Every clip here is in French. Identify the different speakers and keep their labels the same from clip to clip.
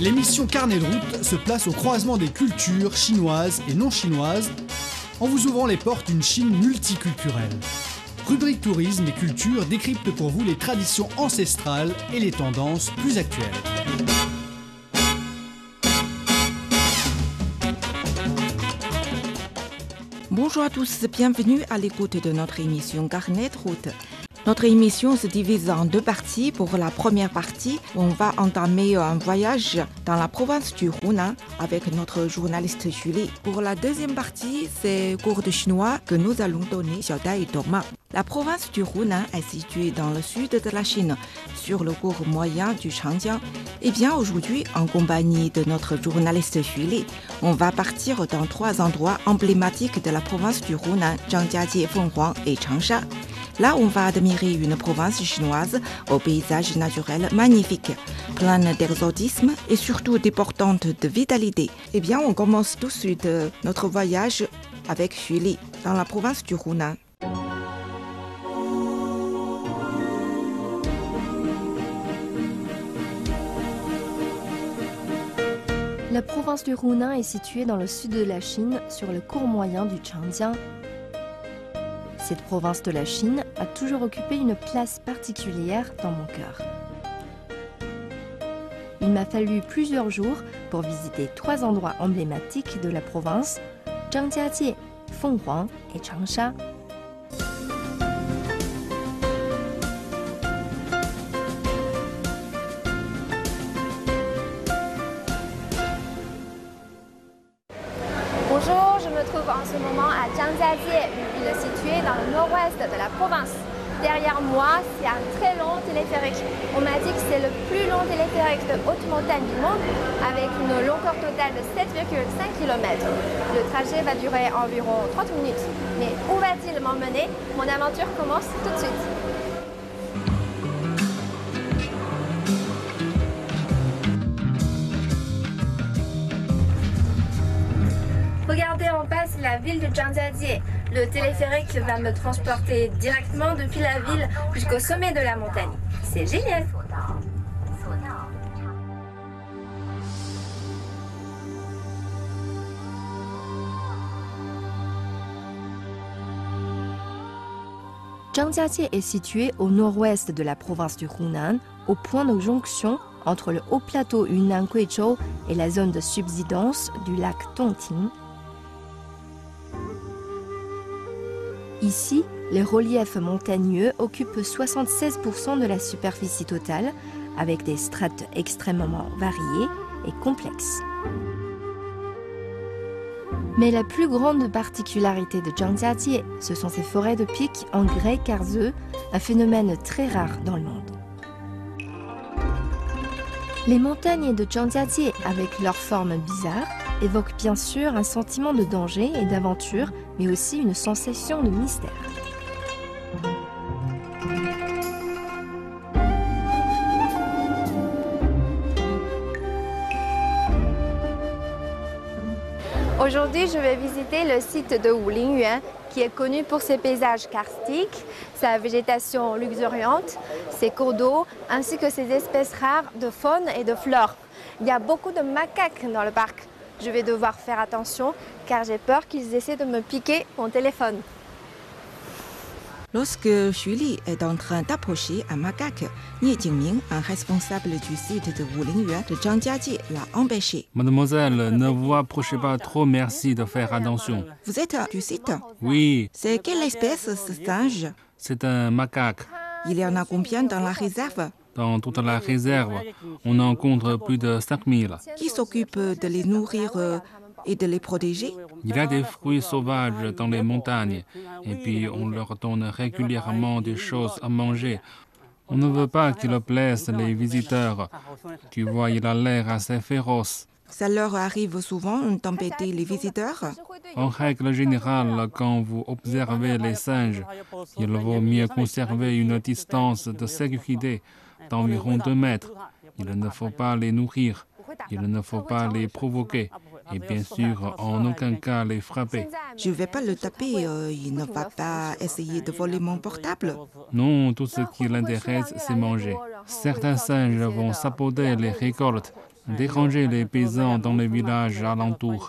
Speaker 1: L'émission Carnet de route se place au croisement des cultures chinoises et non chinoises en vous ouvrant les portes d'une Chine multiculturelle. Rubrique tourisme et culture décrypte pour vous les traditions ancestrales et les tendances plus actuelles.
Speaker 2: Bonjour à tous, bienvenue à l'écoute de notre émission Carnet de route. Notre émission se divise en deux parties. Pour la première partie, on va entamer un voyage dans la province du Hunan avec notre journaliste Julie. Pour la deuxième partie, c'est cours de chinois que nous allons donner Xiaodai et Thomas. La province du Hunan est située dans le sud de la Chine, sur le cours moyen du Changjiang. Et bien aujourd'hui, en compagnie de notre journaliste Julie, on va partir dans trois endroits emblématiques de la province du Hunan, Zhangjiajie, Fenghuang et Changsha. Là, on va admirer une province chinoise au paysage naturel magnifique, pleine d'exotisme et surtout déportante de vitalité. Eh bien, on commence tout de suite euh, notre voyage avec Julie dans la province du Hunan.
Speaker 3: La province du Hunan est située dans le sud de la Chine, sur le cours moyen du Changjiang. Cette province de la Chine a toujours occupé une place particulière dans mon cœur. Il m'a fallu plusieurs jours pour visiter trois endroits emblématiques de la province, Zhangjiajie, Fenghuang et Changsha.
Speaker 4: Je me trouve en ce moment à Zhangjiajie, une ville située dans le nord-ouest de la province. Derrière moi, c'est un très long téléphérique. On m'a dit que c'est le plus long téléphérique de haute montagne du monde, avec une longueur totale de 7,5 km. Le trajet va durer environ 30 minutes. Mais où va-t-il m'emmener? Mon aventure commence tout de suite. Ville de Zhangjiajie. Le téléphérique va me transporter directement depuis la ville jusqu'au sommet de la montagne. C'est génial
Speaker 3: Zhangjiajie est située au nord-ouest de la province du Hunan, au point de jonction entre le haut plateau Yunnan-Guizhou et la zone de subsidence du lac Dongting. Ici, les reliefs montagneux occupent 76% de la superficie totale, avec des strates extrêmement variées et complexes. Mais la plus grande particularité de Zhangjiajie, ce sont ses forêts de pics en grès carzeux, un phénomène très rare dans le monde. Les montagnes de Zhangjiajie, avec leurs formes bizarres, évoquent bien sûr un sentiment de danger et d'aventure, mais aussi une sensation de mystère.
Speaker 4: Aujourd'hui, je vais visiter le site de Wulingyuan, qui est connu pour ses paysages karstiques, sa végétation luxuriante, ses cours d'eau, ainsi que ses espèces rares de faune et de flore. Il y a beaucoup de macaques dans le parc. Je vais devoir faire attention car j'ai peur qu'ils essaient de me piquer mon téléphone.
Speaker 2: Lorsque Julie est en train d'approcher un macaque, Nie Jingming, un responsable du site de Wulingyuan de Zhangjiajie, l'a empêché.
Speaker 5: Mademoiselle, ne vous approchez pas trop, merci de faire attention.
Speaker 2: Vous êtes du site?
Speaker 5: Oui,
Speaker 2: C'est quelle espèce ce singe?
Speaker 5: C'est un macaque.
Speaker 2: Il y en a combien dans la réserve?
Speaker 5: Dans toute la réserve, on en compte plus de 5000.
Speaker 2: Qui s'occupe de les nourrir euh, et de les protéger?
Speaker 5: Il y a des fruits sauvages dans les montagnes et puis on leur donne régulièrement des choses à manger. On ne veut pas qu'ils blessent les visiteurs. Tu vois, il a l'air assez féroce.
Speaker 2: Ça leur arrive souvent d'embêter les visiteurs?
Speaker 5: En règle générale, quand vous observez les singes, il vaut mieux conserver une distance de sécurité d'environ 2 mètres. Il ne faut pas les nourrir. Il ne faut pas les provoquer. et bien sûr en aucun cas les frapper.
Speaker 2: Je ne vais pas le taper, euh, il ne va pas essayer de voler mon portable.
Speaker 5: Non, tout ce qui l'intéresse, c'est manger. Certains singes vont saboter les récoltes, déranger les paysans dans les villages alentours.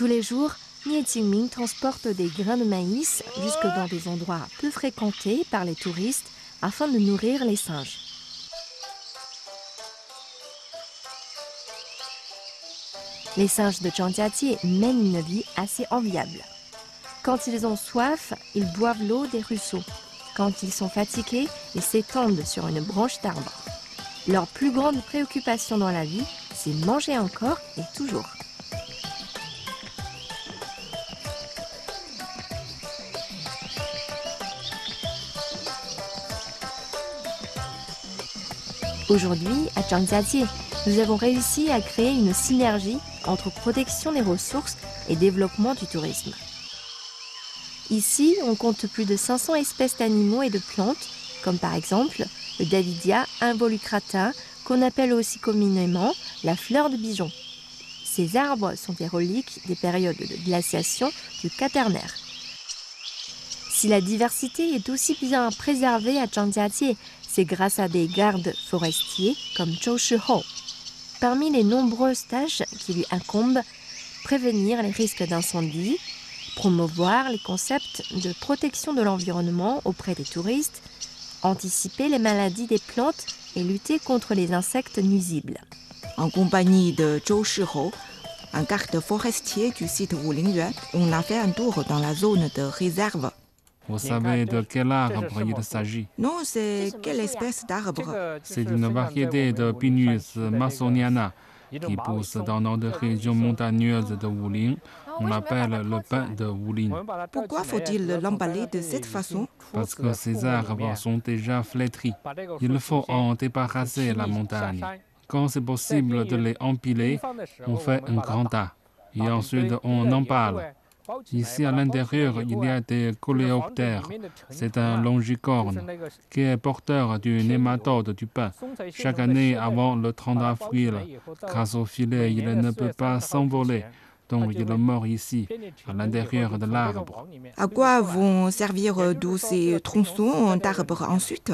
Speaker 3: Tous les jours, Nie Qingming transporte des grains de maïs jusque dans des endroits peu fréquentés par les touristes afin de nourrir les singes. Les singes de Zhangjiajie mènent une vie assez enviable. Quand ils ont soif, ils boivent l'eau des ruisseaux. Quand ils sont fatigués, ils s'étendent sur une branche d'arbre. Leur plus grande préoccupation dans la vie, c'est manger encore et toujours. Aujourd'hui, à Zhangjiajie, nous avons réussi à créer une synergie entre protection des ressources et développement du tourisme. Ici, on compte plus de 500 espèces d'animaux et de plantes, comme par exemple le Davidia involucrata, qu'on appelle aussi communément la fleur de Bijon. Ces arbres sont des reliques des périodes de glaciation du Quaternaire. Si la diversité est aussi bien préservée à Zhangjiajie, c'est grâce à des gardes forestiers comme Zhou Shiho. Parmi les nombreuses tâches qui lui incombent, prévenir les risques d'incendie, promouvoir les concepts de protection de l'environnement auprès des touristes, anticiper les maladies des plantes et lutter contre les insectes nuisibles.
Speaker 2: En compagnie de Zhou Shiho, un garde forestier du site Wulingyuan, on a fait un tour dans la zone de réserve.
Speaker 5: Vous savez de quel arbre il s'agit?
Speaker 2: Non, c'est quelle espèce d'arbre?
Speaker 5: C'est une variété de Pinus masoniana qui pousse dans notre région montagneuse de Wulin. On l'appelle le pin de Wulin.
Speaker 2: Pourquoi faut-il l'emballer de cette façon?
Speaker 5: Parce que ces arbres sont déjà flétris. Il faut en débarrasser la montagne. Quand c'est possible de les empiler, on fait un grand tas. Et ensuite, on empale. Ici, à l'intérieur, il y a des coléoptères. C'est un longicorne qui est porteur du nématode du pain. Chaque année, avant le 30 avril, grâce au filet, il ne peut pas s'envoler. Donc, il meurt ici, à l'intérieur de l'arbre.
Speaker 2: À quoi vont servir tous ces tronçons d'arbres ensuite?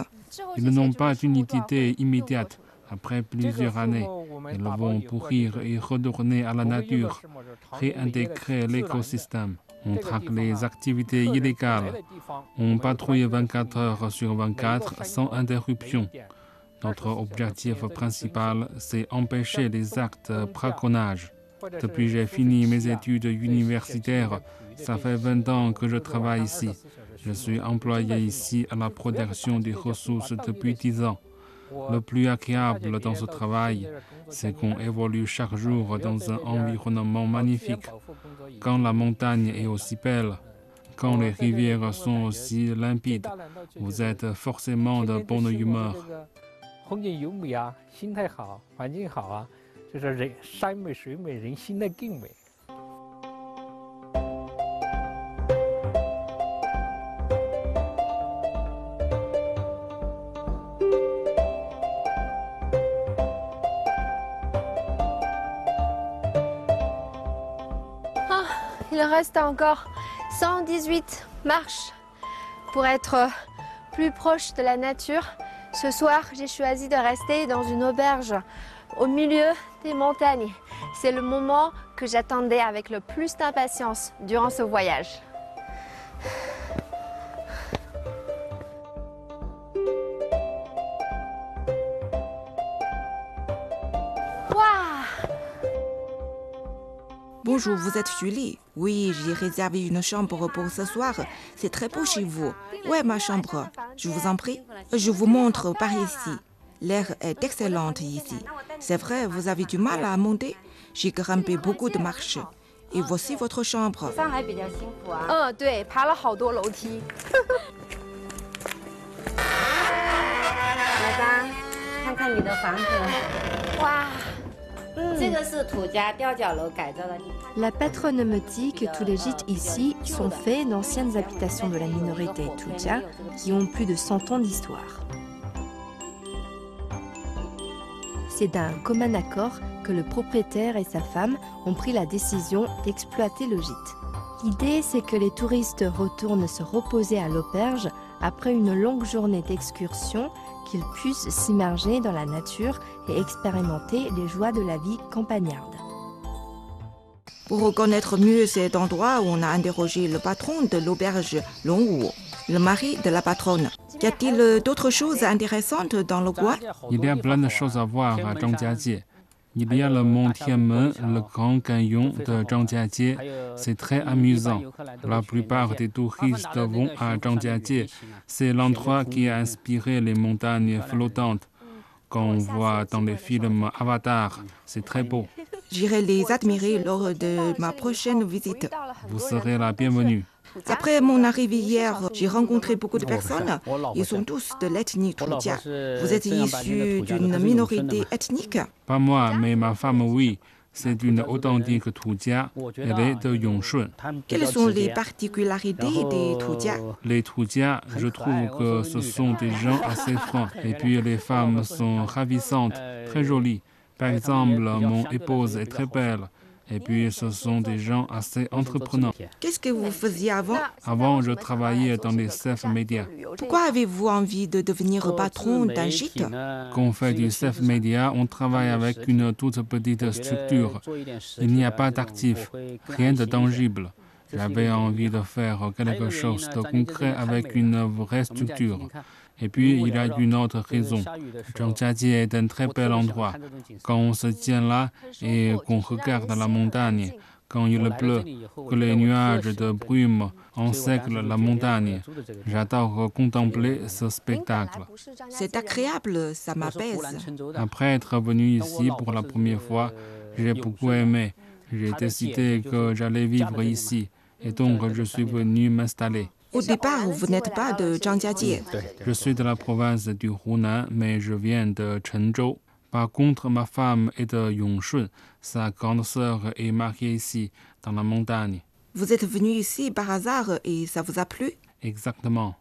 Speaker 5: Ils n'ont pas d'utilité immédiate. Après plusieurs années, ils vont pourrir et retourner à la nature, réintégrer l'écosystème. On traque les activités illégales. On patrouille 24 heures sur 24 sans interruption. Notre objectif principal, c'est empêcher les actes braconnage. Depuis j'ai fini mes études universitaires, ça fait 20 ans que je travaille ici. Je suis employé ici à la protection des ressources depuis 10 ans. Le plus agréable dans ce travail, c'est qu'on évolue chaque jour dans un environnement magnifique. Quand la montagne est aussi belle, quand les rivières sont aussi limpides, vous êtes forcément de bonne humeur.
Speaker 4: Il reste encore 118 marches pour être plus proche de la nature. Ce soir, j'ai choisi de rester dans une auberge au milieu des montagnes. C'est le moment que j'attendais avec le plus d'impatience durant ce voyage.
Speaker 2: Bonjour, vous êtes Julie Oui, j'ai réservé une chambre pour ce soir. C'est très beau chez vous. Ouais, ma chambre. Je vous en prie. Je vous montre par ici. L'air est excellent ici. C'est vrai, vous avez du mal à monter. J'ai grimpé beaucoup de marches. Et voici votre chambre.
Speaker 3: La patronne me dit que tous les gîtes ici sont faits d'anciennes habitations de la minorité Tuja qui ont plus de 100 ans d'histoire. C'est d'un commun accord que le propriétaire et sa femme ont pris la décision d'exploiter le gîte. L'idée, c'est que les touristes retournent se reposer à l'auberge après une longue journée d'excursion, qu'ils puissent s'immerger dans la nature et expérimenter les joies de la vie campagnarde.
Speaker 2: Pour reconnaître mieux cet endroit, on a interrogé le patron de l'auberge Longwu, le mari de la patronne. Y a-t-il d'autres choses intéressantes dans le coin
Speaker 5: Il y a plein de choses à voir à Zhangjiajie. Il y a le mont Tianmen, le grand canyon de Zhangjiajie. C'est très amusant. La plupart des touristes vont à Zhangjiajie. C'est l'endroit qui a inspiré les montagnes flottantes qu'on voit dans les films Avatar. C'est très beau.
Speaker 2: J'irai les admirer lors de ma prochaine visite.
Speaker 5: Vous serez la bienvenue.
Speaker 2: Après mon arrivée hier, j'ai rencontré beaucoup de personnes. Ils sont tous de l'ethnie Tuja. Vous êtes issu d'une minorité ethnique?
Speaker 5: Pas moi, mais ma femme, oui. C'est une authentique Tuja. Elle est de Yongshun.
Speaker 2: Quelles sont les particularités des Tuja
Speaker 5: Les Tuja, je trouve que ce sont des gens assez francs. Et puis les femmes sont ravissantes, très jolies. Par exemple, mon épouse est très belle. Et puis ce sont des gens assez entreprenants.
Speaker 2: Qu'est-ce que vous faisiez avant
Speaker 5: Avant, je travaillais dans les self-médias.
Speaker 2: Pourquoi avez-vous envie de devenir patron d'un gîte
Speaker 5: Quand on fait du self-média, on travaille avec une toute petite structure. Il n'y a pas d'actifs, rien de tangible. J'avais envie de faire quelque chose de concret avec une vraie structure. Et puis, il y a une autre raison. Zhangjiajie est un très bel endroit. Quand on se tient là et qu'on regarde la montagne, quand il pleut, que les nuages de brume encerclent la montagne, j'adore contempler ce spectacle.
Speaker 2: C'est agréable, ça m'apaise.
Speaker 5: Après être venu ici pour la première fois, j'ai beaucoup aimé. J'ai décidé que j'allais vivre ici. Et donc, je suis venu m'installer.
Speaker 2: Au départ, vous n'êtes pas de Zhangjiajie.
Speaker 5: Je suis de la province du Hunan, mais je viens de Chenzhou. Par contre, ma femme est de Yongshun. Sa grande sœur est mariée ici, dans la montagne.
Speaker 2: Vous êtes venu ici par hasard et ça vous a plu?
Speaker 5: Exactement.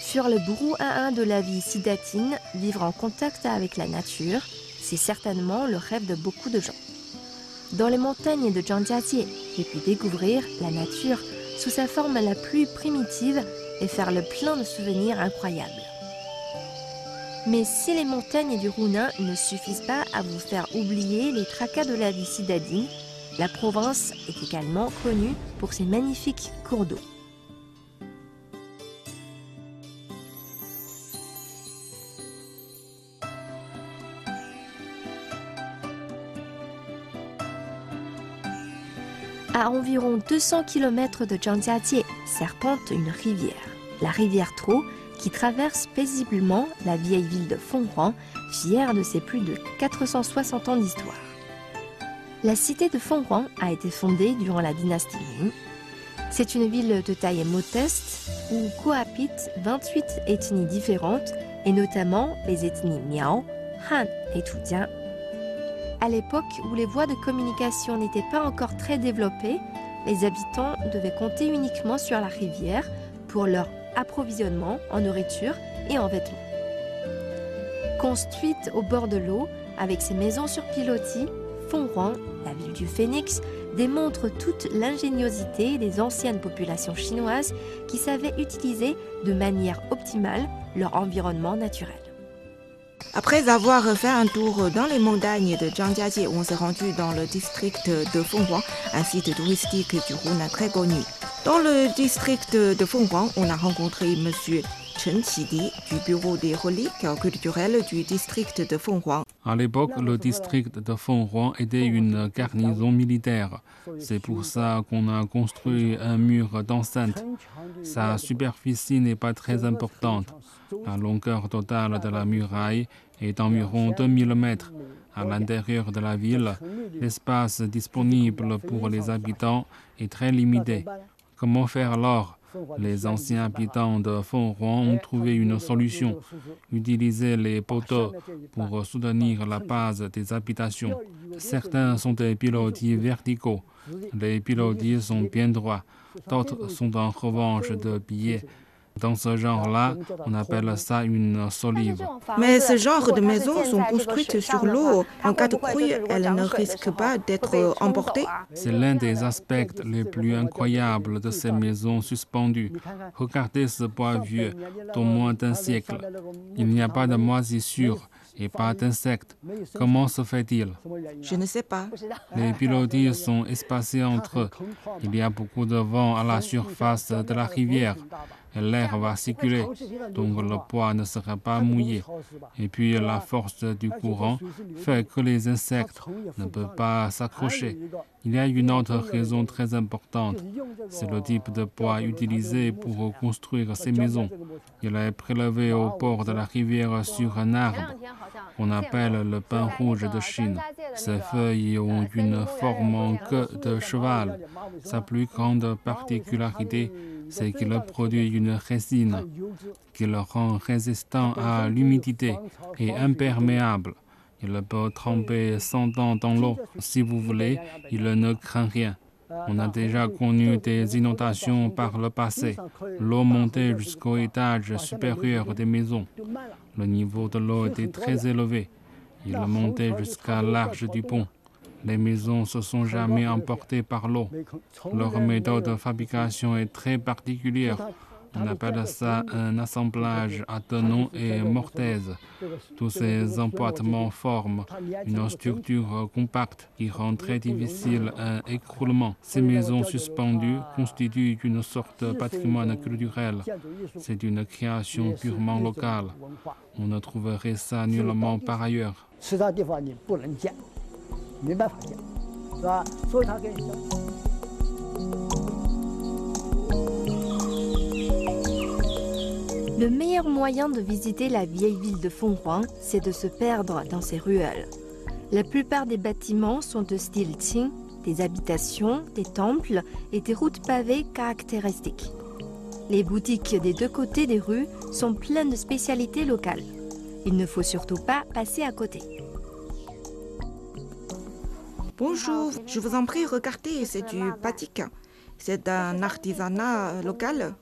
Speaker 3: Sur le brouhaha de la vie sidatine, vivre en contact avec la nature, c'est certainement le rêve de beaucoup de gens. Dans les montagnes de Zhangjiajie, j'ai pu découvrir la nature sous sa forme la plus primitive et faire le plein de souvenirs incroyables. Mais si les montagnes du Hunan ne suffisent pas à vous faire oublier les tracas de la vie citadine, la province est également connue pour ses magnifiques cours d'eau. À environ 200 km de Zhangjiajie serpente une rivière, la rivière Trou, qui traverse paisiblement la vieille ville de Fenghuang, fière de ses plus de 460 ans d'histoire. La cité de Fenghuang a été fondée durant la dynastie Ming. C'est une ville de taille modeste où cohabitent 28 ethnies différentes et notamment les ethnies Miao, Han et Tujian. À l'époque où les voies de communication n'étaient pas encore très développées, les habitants devaient compter uniquement sur la rivière pour leur approvisionnement en nourriture et en vêtements. Construite au bord de l'eau, avec ses maisons sur pilotis, Fenghuang, la ville du phénix, démontre toute l'ingéniosité des anciennes populations chinoises qui savaient utiliser de manière optimale leur environnement naturel.
Speaker 2: Après avoir fait un tour dans les montagnes de Zhangjiajie, on s'est rendu dans le district de Fenghuang, un site touristique du Hunan très connu. Dans le district de Fenghuang, on a rencontré Monsieur Chen du bureau des reliques culturelles du district de Fenghuang.
Speaker 5: À l'époque, le district de Fenghuang était une garnison militaire. C'est pour ça qu'on a construit un mur d'enceinte. Sa superficie n'est pas très importante. La longueur totale de la muraille est d'environ 2000 mètres. À l'intérieur de la ville, l'espace disponible pour les habitants est très limité. Comment faire alors? Les anciens habitants de Fenghuang ont trouvé une solution, utiliser les poteaux pour soutenir la base des habitations. Certains sont des pilotis verticaux, les pilotis sont bien droits, d'autres sont en revanche de billets dans ce genre-là, on appelle ça une solive.
Speaker 2: Mais ce genre de maisons sont construites sur l'eau. En cas de crue, elles ne risquent pas d'être emportées.
Speaker 5: C'est l'un des aspects les plus incroyables de ces maisons suspendues. Regardez ce bois vieux d'au moins d'un siècle. Il n'y a pas de moisissure et pas d'insectes. Comment se fait-il?
Speaker 2: Je ne sais pas.
Speaker 5: Les pilotis sont espacés entre eux. Il y a beaucoup de vent à la surface de la rivière l'air va circuler, donc le poids ne sera pas mouillé. Et puis la force du courant fait que les insectes ne peuvent pas s'accrocher. Il y a une autre raison très importante, c'est le type de bois utilisé pour construire ces maisons. Il est prélevé au bord de la rivière sur un arbre qu'on appelle le pain rouge de Chine. Ses feuilles ont une forme en queue de cheval. Sa plus grande particularité, c'est qu'il produit une résine qui le rend résistant à l'humidité et imperméable. Il peut tremper 100 ans dans l'eau. Si vous voulez, il ne craint rien. On a déjà connu des inondations par le passé. L'eau montait jusqu'au étage supérieur des maisons. Le niveau de l'eau était très élevé. Il montait jusqu'à l'arche du pont. Les maisons se sont jamais emportées par l'eau. Leur méthode de fabrication est très particulière. On appelle ça un assemblage à tenons et mortaise. Tous ces emboîtements forment une structure compacte qui rend très difficile un écroulement. Ces maisons suspendues constituent une sorte de patrimoine culturel. C'est une création purement locale. On ne trouverait ça nullement par ailleurs.
Speaker 3: Le meilleur moyen de visiter la vieille ville de Fenghuang, c'est de se perdre dans ses ruelles. La plupart des bâtiments sont de style Qing, des habitations, des temples et des routes pavées caractéristiques. Les boutiques des deux côtés des rues sont pleines de spécialités locales. Il ne faut surtout pas passer à côté.
Speaker 2: Bonjour, je vous en prie, regardez, c'est du batik. C'est un artisanat local.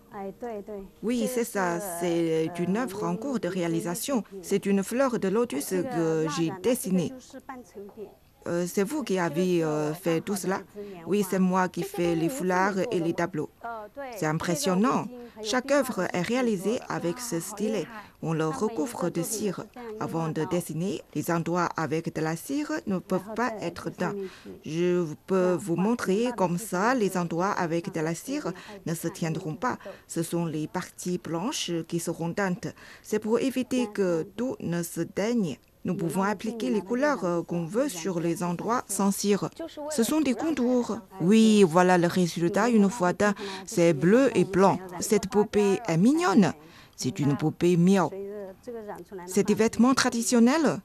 Speaker 2: Oui, c'est ça. C'est une œuvre en cours de réalisation. C'est une fleur de lotus que j'ai dessinée. Euh, c'est vous qui avez euh, fait tout cela Oui, c'est moi qui fais les foulards et les tableaux. C'est impressionnant. Chaque œuvre est réalisée avec ce stylet. On le recouvre de cire. Avant de dessiner, les endroits avec de la cire ne peuvent pas être teints. Je peux vous montrer comme ça, les endroits avec de la cire ne se tiendront pas. Ce sont les parties blanches qui seront teintes. C'est pour éviter que tout ne se daigne. Nous pouvons appliquer les couleurs euh, qu'on veut sur les endroits sans cire. Ce sont des contours. Oui, voilà le résultat une fois teint. C'est bleu et blanc. Cette poupée est mignonne. C'est une poupée miao. C'est des vêtements traditionnels?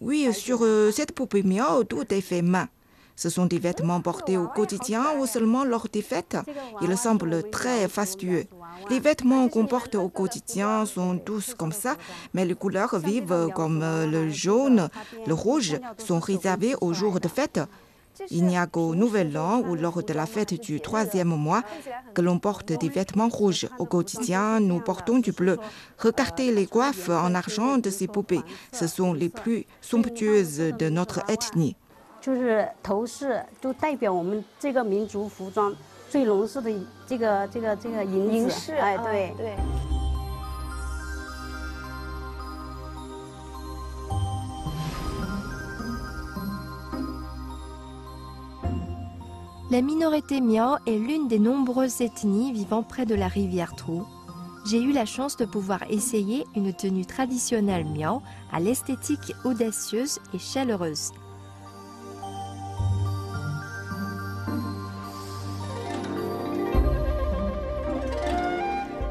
Speaker 2: Oui, sur euh, cette poupée miao, tout est fait main. Ce sont des vêtements portés au quotidien ou seulement lors des fêtes? Ils semblent très fastueux. Les vêtements qu'on porte au quotidien sont tous comme ça, mais les couleurs vives comme le jaune, le rouge sont réservées aux jours de fête. Il n'y a qu'au Nouvel An ou lors de la fête du troisième mois que l'on porte des vêtements rouges. Au quotidien, nous portons du bleu. Regardez les coiffes en argent de ces poupées. Ce sont les plus somptueuses de notre ethnie.
Speaker 3: La minorité Miao est l'une des nombreuses ethnies vivant près de la rivière Trou. J'ai eu la chance de pouvoir essayer une tenue traditionnelle Miao à l'esthétique audacieuse et chaleureuse.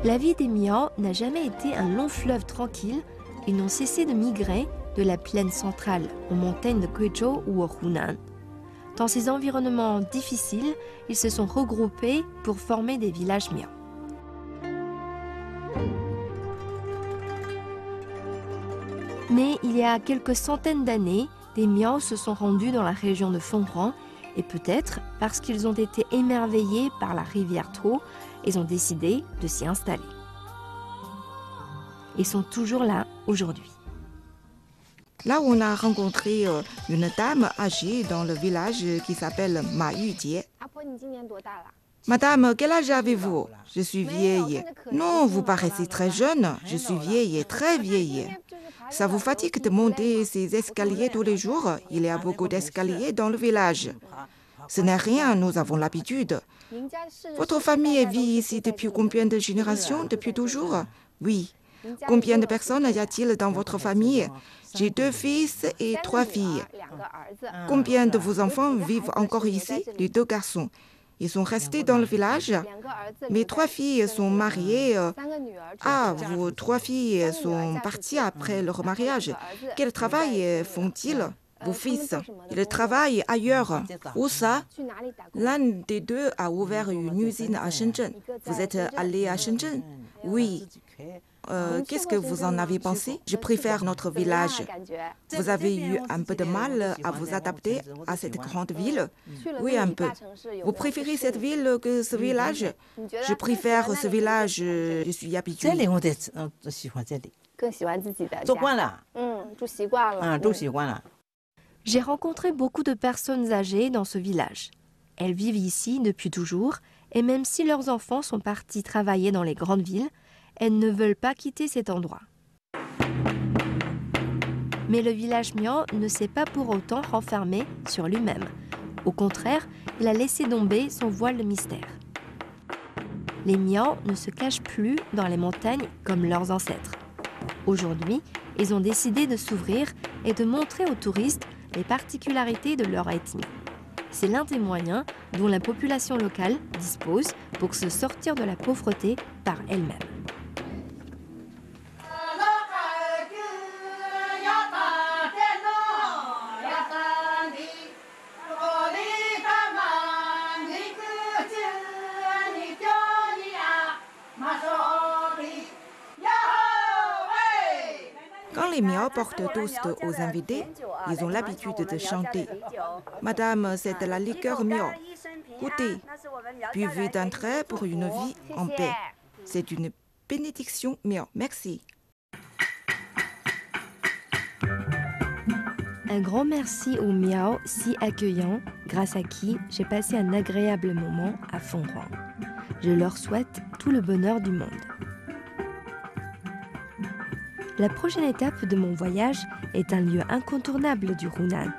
Speaker 3: La vie des Miao n'a jamais été un long fleuve tranquille. Ils n'ont cessé de migrer de la plaine centrale aux montagnes de Guizhou ou au Hunan. Dans ces environnements difficiles, ils se sont regroupés pour former des villages Miao. Mais il y a quelques centaines d'années, des Miao se sont rendus dans la région de Fenghuang et peut-être parce qu'ils ont été émerveillés par la rivière Trou, ils ont décidé de s'y installer. Ils sont toujours là aujourd'hui.
Speaker 2: Là, on a rencontré euh, une dame âgée dans le village qui s'appelle Ma. Madame, quel âge avez-vous? Je suis vieille. Non, vous paraissez très jeune. Je suis vieille très vieille. Ça vous fatigue de monter ces escaliers tous les jours? Il y a beaucoup d'escaliers dans le village. Ce n'est rien, nous avons l'habitude. Votre famille vit ici depuis combien de générations Depuis toujours? Oui. Combien de personnes y a-t-il dans votre famille? J'ai deux fils et trois filles. Combien de vos enfants vivent encore ici? Les deux garçons. Ils sont restés dans le village. Mes trois filles sont mariées. Ah, vos trois filles sont parties après leur mariage. Quel travail font-ils? Vos fils, ils travaillent ailleurs. Où ça? L'un des deux a ouvert une usine à Shenzhen. Vous êtes allé à Shenzhen? Oui. Euh, Qu'est-ce que vous en avez pensé? Je préfère notre village. Vous avez eu un peu de mal à vous adapter à cette grande ville? Oui, un peu. Vous préférez cette ville que ce village? Je préfère ce village, je suis habituée.
Speaker 3: J'ai rencontré beaucoup de personnes âgées dans ce village. Elles vivent ici depuis toujours et même si leurs enfants sont partis travailler dans les grandes villes, elles ne veulent pas quitter cet endroit. Mais le village Mian ne s'est pas pour autant renfermé sur lui-même. Au contraire, il a laissé tomber son voile de mystère. Les Mian ne se cachent plus dans les montagnes comme leurs ancêtres. Aujourd'hui, ils ont décidé de s'ouvrir et de montrer aux touristes les particularités de leur ethnie. C'est l'un des moyens dont la population locale dispose pour se sortir de la pauvreté par elle-même.
Speaker 2: Portent toast aux invités, ils ont l'habitude de chanter. Madame, c'est de la liqueur Miao. Goûtez. Buvez d'un trait pour une vie en paix. C'est une bénédiction Miao. Merci.
Speaker 3: Un grand merci aux Miao si accueillants, grâce à qui j'ai passé un agréable moment à Fonghuang. Je leur souhaite tout le bonheur du monde. La prochaine étape de mon voyage est un lieu incontournable du Hunan.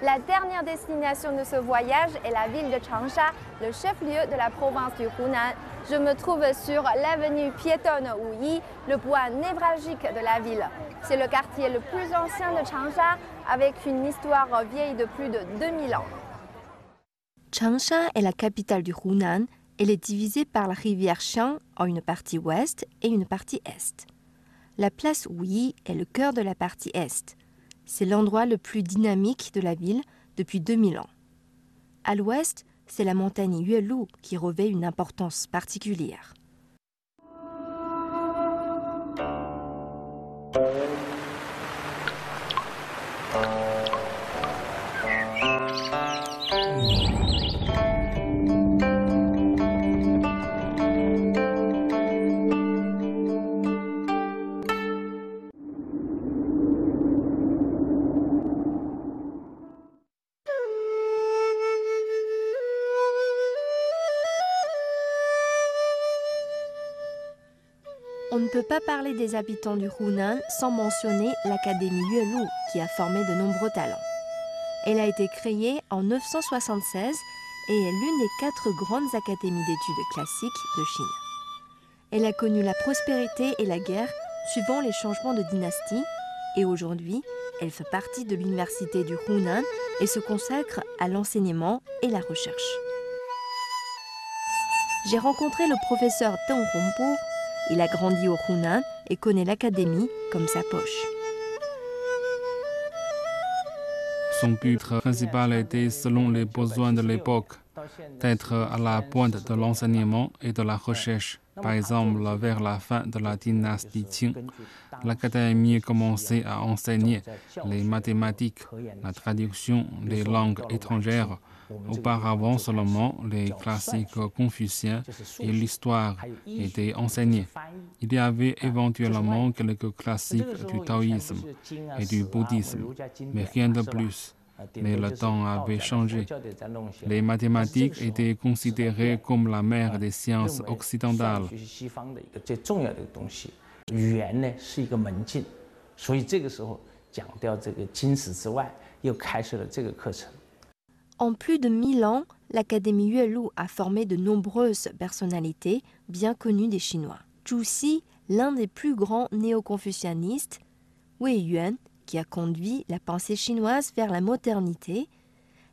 Speaker 4: La dernière destination de ce voyage est la ville de Changsha, le chef-lieu de la province du Hunan. Je me trouve sur l'avenue piétonne Wuyi, le point névralgique de la ville. C'est le quartier le plus ancien de Changsha, avec une histoire vieille de plus de 2000 ans.
Speaker 3: Changsha est la capitale du Hunan. Elle est divisée par la rivière Xiang en une partie ouest et une partie est. La place Wuyi est le cœur de la partie est. C'est l'endroit le plus dynamique de la ville depuis 2000 ans. À l'ouest, c'est la montagne Yuelu qui revêt une importance particulière. Des habitants du Hunan sans mentionner l'Académie Yuelu qui a formé de nombreux talents. Elle a été créée en 976 et est l'une des quatre grandes académies d'études classiques de Chine. Elle a connu la prospérité et la guerre suivant les changements de dynastie et aujourd'hui, elle fait partie de l'université du Hunan et se consacre à l'enseignement et la recherche. J'ai rencontré le professeur Deng Hongbo. Il a grandi au Hunan et connaît l'académie comme sa poche.
Speaker 5: Son but principal était, selon les besoins de l'époque, d'être à la pointe de l'enseignement et de la recherche. Par exemple, vers la fin de la dynastie Qing, l'Académie commençait à enseigner les mathématiques, la traduction des langues étrangères, Auparavant seulement, les classiques confuciens et l'histoire étaient enseignés. Il y avait éventuellement quelques classiques du taoïsme et du bouddhisme, mais rien de plus. Mais le temps avait changé. Les mathématiques étaient considérées comme la mère des sciences occidentales.
Speaker 3: En plus de mille ans, l'Académie Yuelu a formé de nombreuses personnalités bien connues des Chinois. Zhu Xi, l'un des plus grands néo-confucianistes, Wei Yuan, qui a conduit la pensée chinoise vers la modernité,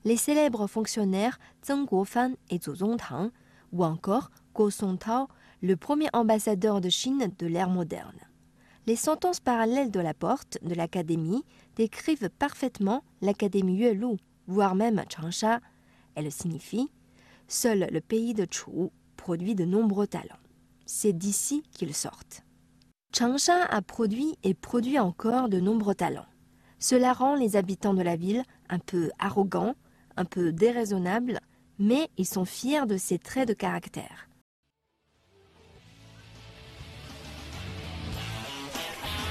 Speaker 3: les célèbres fonctionnaires Zheng Guofan et Zhou Zongtang, ou encore Guo Songtao, le premier ambassadeur de Chine de l'ère moderne. Les sentences parallèles de la porte de l'Académie décrivent parfaitement l'Académie Yuelu, voire même Changsha. Elle signifie Seul le pays de Chu produit de nombreux talents. C'est d'ici qu'ils sortent. Changsha a produit et produit encore de nombreux talents. Cela rend les habitants de la ville un peu arrogants, un peu déraisonnables, mais ils sont fiers de ses traits de caractère.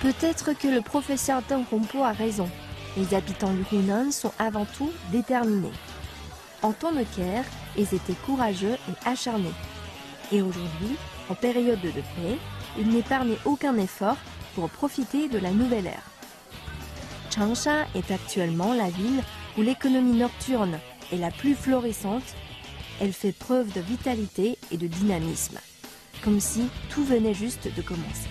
Speaker 3: Peut-être que le professeur Deng Hongpo a raison. Les habitants du Hunan sont avant tout déterminés. En temps de guerre, ils étaient courageux et acharnés. Et aujourd'hui, en période de paix, ils n'épargnent aucun effort pour profiter de la nouvelle ère. Changsha est actuellement la ville où l'économie nocturne est la plus florissante. Elle fait preuve de vitalité et de dynamisme, comme si tout venait juste de commencer.